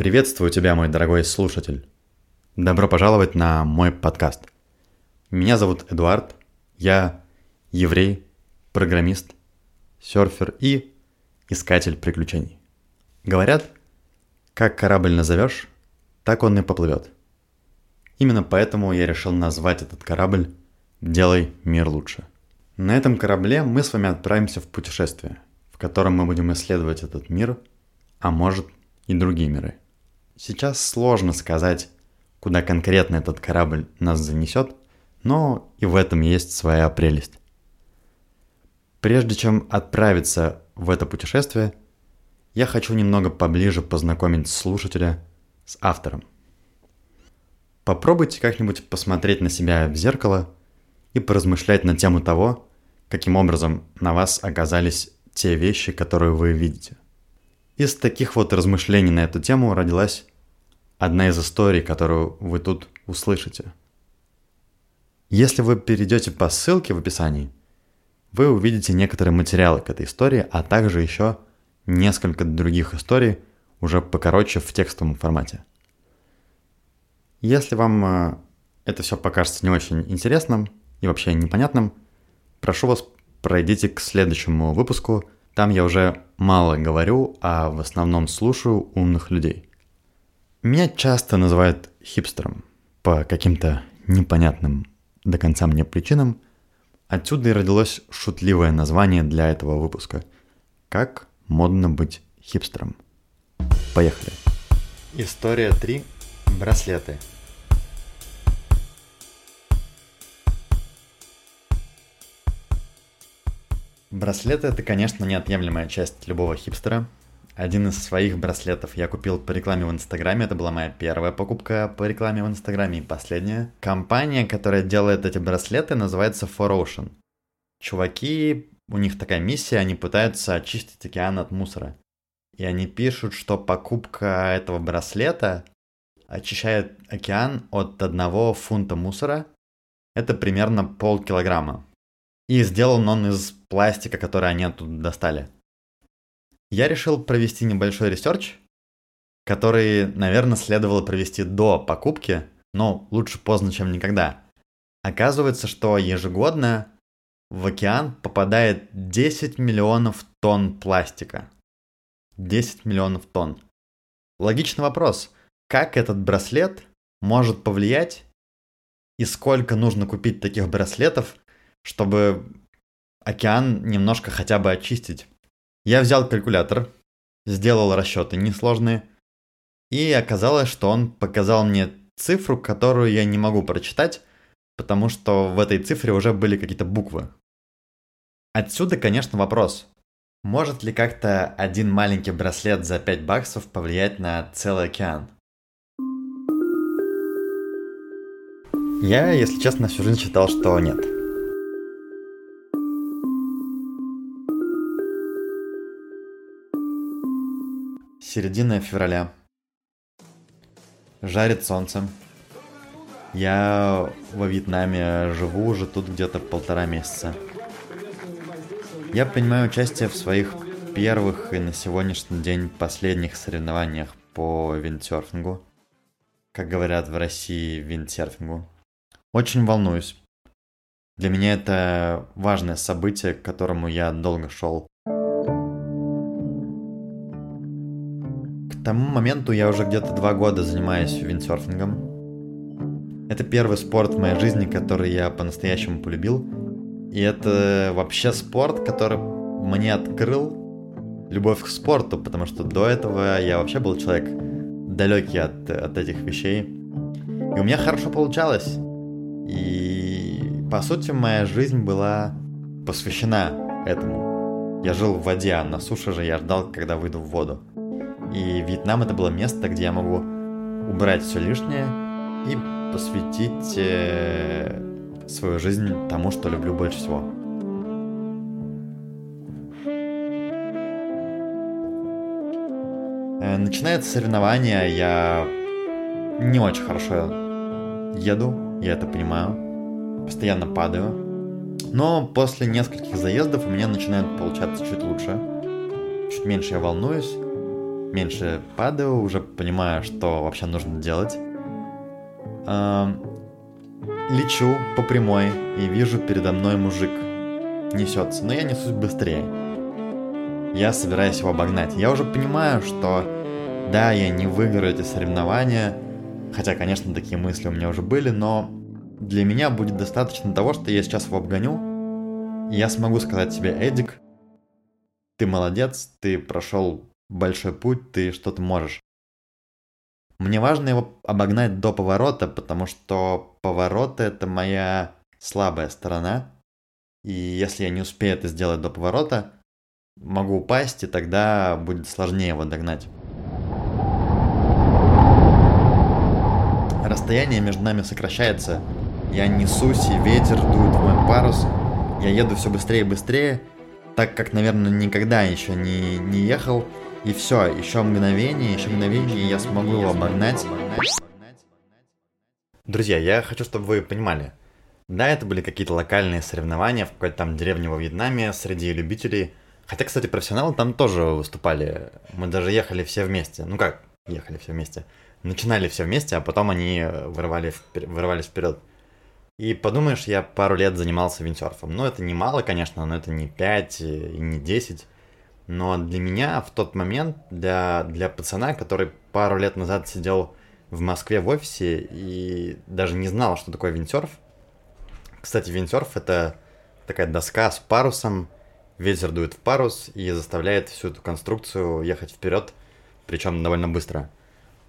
Приветствую тебя, мой дорогой слушатель. Добро пожаловать на мой подкаст. Меня зовут Эдуард, я еврей, программист, серфер и искатель приключений. Говорят, как корабль назовешь, так он и поплывет. Именно поэтому я решил назвать этот корабль «Делай мир лучше». На этом корабле мы с вами отправимся в путешествие, в котором мы будем исследовать этот мир, а может и другие миры. Сейчас сложно сказать, куда конкретно этот корабль нас занесет, но и в этом есть своя прелесть. Прежде чем отправиться в это путешествие, я хочу немного поближе познакомить слушателя с автором. Попробуйте как-нибудь посмотреть на себя в зеркало и поразмышлять на тему того, каким образом на вас оказались те вещи, которые вы видите. Из таких вот размышлений на эту тему родилась одна из историй, которую вы тут услышите. Если вы перейдете по ссылке в описании, вы увидите некоторые материалы к этой истории, а также еще несколько других историй, уже покороче в текстовом формате. Если вам э, это все покажется не очень интересным и вообще непонятным – прошу вас, пройдите к следующему выпуску. Там я уже мало говорю, а в основном слушаю умных людей. Меня часто называют хипстером по каким-то непонятным до конца мне причинам. Отсюда и родилось шутливое название для этого выпуска. Как модно быть хипстером. Поехали. История 3. Браслеты. Браслеты это, конечно, неотъемлемая часть любого хипстера. Один из своих браслетов я купил по рекламе в Инстаграме. Это была моя первая покупка по рекламе в Инстаграме и последняя. Компания, которая делает эти браслеты, называется For Ocean. Чуваки, у них такая миссия, они пытаются очистить океан от мусора. И они пишут, что покупка этого браслета очищает океан от одного фунта мусора. Это примерно полкилограмма. И сделан он из пластика, который они оттуда достали. Я решил провести небольшой research, который, наверное, следовало провести до покупки, но лучше поздно, чем никогда. Оказывается, что ежегодно в океан попадает 10 миллионов тонн пластика. 10 миллионов тонн. Логичный вопрос. Как этот браслет может повлиять и сколько нужно купить таких браслетов, чтобы океан немножко хотя бы очистить. Я взял калькулятор, сделал расчеты несложные, и оказалось, что он показал мне цифру, которую я не могу прочитать, потому что в этой цифре уже были какие-то буквы. Отсюда, конечно, вопрос. Может ли как-то один маленький браслет за 5 баксов повлиять на целый океан? Я, если честно, всю жизнь считал, что нет. Середина февраля. Жарит солнце. Я во Вьетнаме живу уже тут где-то полтора месяца. Я принимаю участие в своих первых и на сегодняшний день последних соревнованиях по виндсерфингу. Как говорят в России, виндсерфингу. Очень волнуюсь. Для меня это важное событие, к которому я долго шел. Тому моменту я уже где-то два года занимаюсь виндсерфингом. Это первый спорт в моей жизни, который я по-настоящему полюбил. И это вообще спорт, который мне открыл любовь к спорту, потому что до этого я вообще был человек далекий от, от этих вещей. И у меня хорошо получалось. И по сути моя жизнь была посвящена этому. Я жил в воде, а на суше же я ждал, когда выйду в воду. И Вьетнам это было место, где я могу убрать все лишнее и посвятить э, свою жизнь тому, что люблю больше всего. Э, начинается соревнование, я не очень хорошо еду, я это понимаю, постоянно падаю. Но после нескольких заездов у меня начинает получаться чуть лучше, чуть меньше я волнуюсь, меньше падаю, уже понимаю, что вообще нужно делать. Эм, лечу по прямой и вижу передо мной мужик. Несется, но я несусь быстрее. Я собираюсь его обогнать. Я уже понимаю, что да, я не выиграю эти соревнования, хотя, конечно, такие мысли у меня уже были, но для меня будет достаточно того, что я сейчас его обгоню, и я смогу сказать себе, Эдик, ты молодец, ты прошел большой путь, ты что-то можешь. Мне важно его обогнать до поворота, потому что повороты это моя слабая сторона. И если я не успею это сделать до поворота, могу упасть, и тогда будет сложнее его догнать. Расстояние между нами сокращается. Я несусь, и ветер дует в мой парус. Я еду все быстрее и быстрее, так как, наверное, никогда еще не, не ехал. И все, еще мгновение, еще мгновение, и я смогу его обогнать. Друзья, я хочу, чтобы вы понимали. Да, это были какие-то локальные соревнования в какой-то там деревне во Вьетнаме среди любителей. Хотя, кстати, профессионалы там тоже выступали. Мы даже ехали все вместе. Ну как, ехали все вместе. Начинали все вместе, а потом они вырывали, вырывались вперед. И подумаешь, я пару лет занимался виндсерфом. Ну, это не мало, конечно, но это не 5 и не 10. Но для меня в тот момент, для, для пацана, который пару лет назад сидел в Москве в офисе и даже не знал, что такое виндсерф. Кстати, виндсерф это такая доска с парусом, ветер дует в парус и заставляет всю эту конструкцию ехать вперед, причем довольно быстро.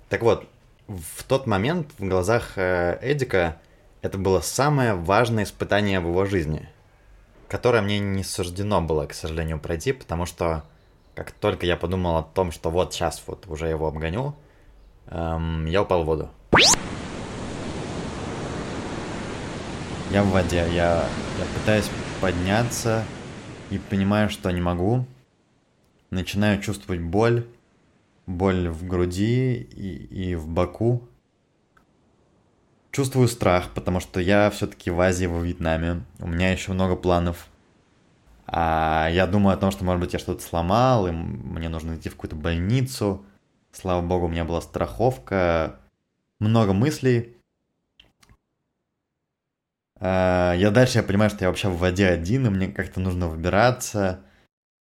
Так вот, в тот момент в глазах э, Эдика это было самое важное испытание в его жизни, которое мне не суждено было, к сожалению, пройти, потому что как только я подумал о том, что вот сейчас вот уже его обгоню, эм, я упал в воду. Я в воде, я, я пытаюсь подняться и понимаю, что не могу. Начинаю чувствовать боль, боль в груди и, и в боку. Чувствую страх, потому что я все-таки в Азии, во Вьетнаме. У меня еще много планов. А я думаю о том, что, может быть, я что-то сломал, и мне нужно идти в какую-то больницу. Слава богу, у меня была страховка. Много мыслей. А, я дальше я понимаю, что я вообще в воде один, и мне как-то нужно выбираться.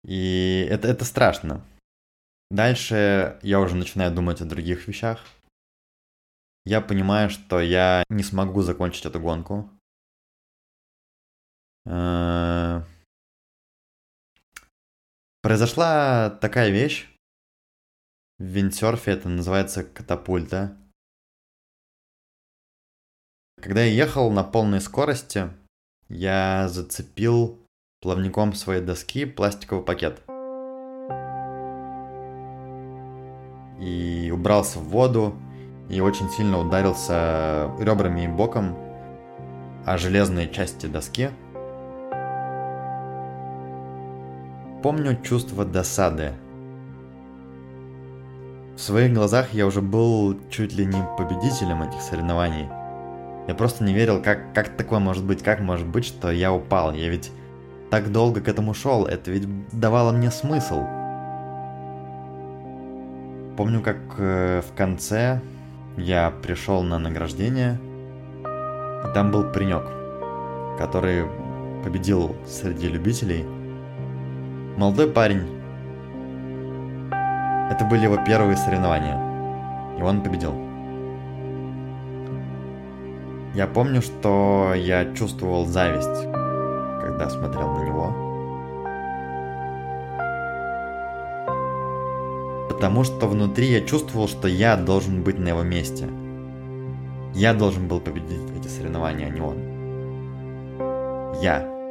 И это, это страшно. Дальше я уже начинаю думать о других вещах я понимаю, что я не смогу закончить эту гонку. Э, произошла такая вещь. В виндсерфе это называется катапульта. Когда я ехал на полной скорости, я зацепил плавником своей доски пластиковый пакет. И убрался в воду, и очень сильно ударился ребрами и боком о железные части доски. Помню чувство досады. В своих глазах я уже был чуть ли не победителем этих соревнований. Я просто не верил, как, как такое может быть, как может быть, что я упал. Я ведь так долго к этому шел, это ведь давало мне смысл. Помню, как э, в конце я пришел на награждение, и там был паренек, который победил среди любителей. Молодой парень. Это были его первые соревнования, и он победил. Я помню, что я чувствовал зависть, когда смотрел на него. Потому что внутри я чувствовал, что я должен быть на его месте. Я должен был победить эти соревнования, а не он. Я.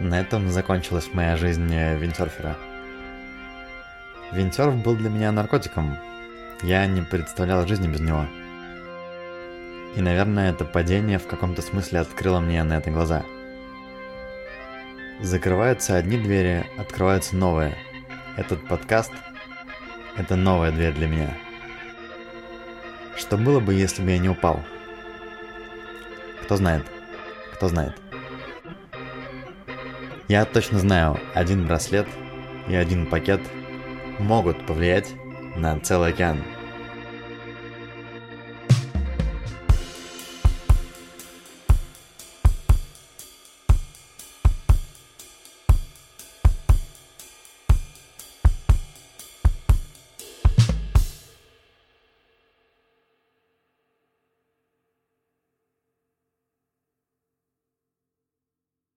на этом закончилась моя жизнь виндсерфера. Виндсерф был для меня наркотиком. Я не представлял жизни без него. И, наверное, это падение в каком-то смысле открыло мне на это глаза. Закрываются одни двери, открываются новые. Этот подкаст – это новая дверь для меня. Что было бы, если бы я не упал? Кто знает? Кто знает? Я точно знаю, один браслет и один пакет могут повлиять на целый океан.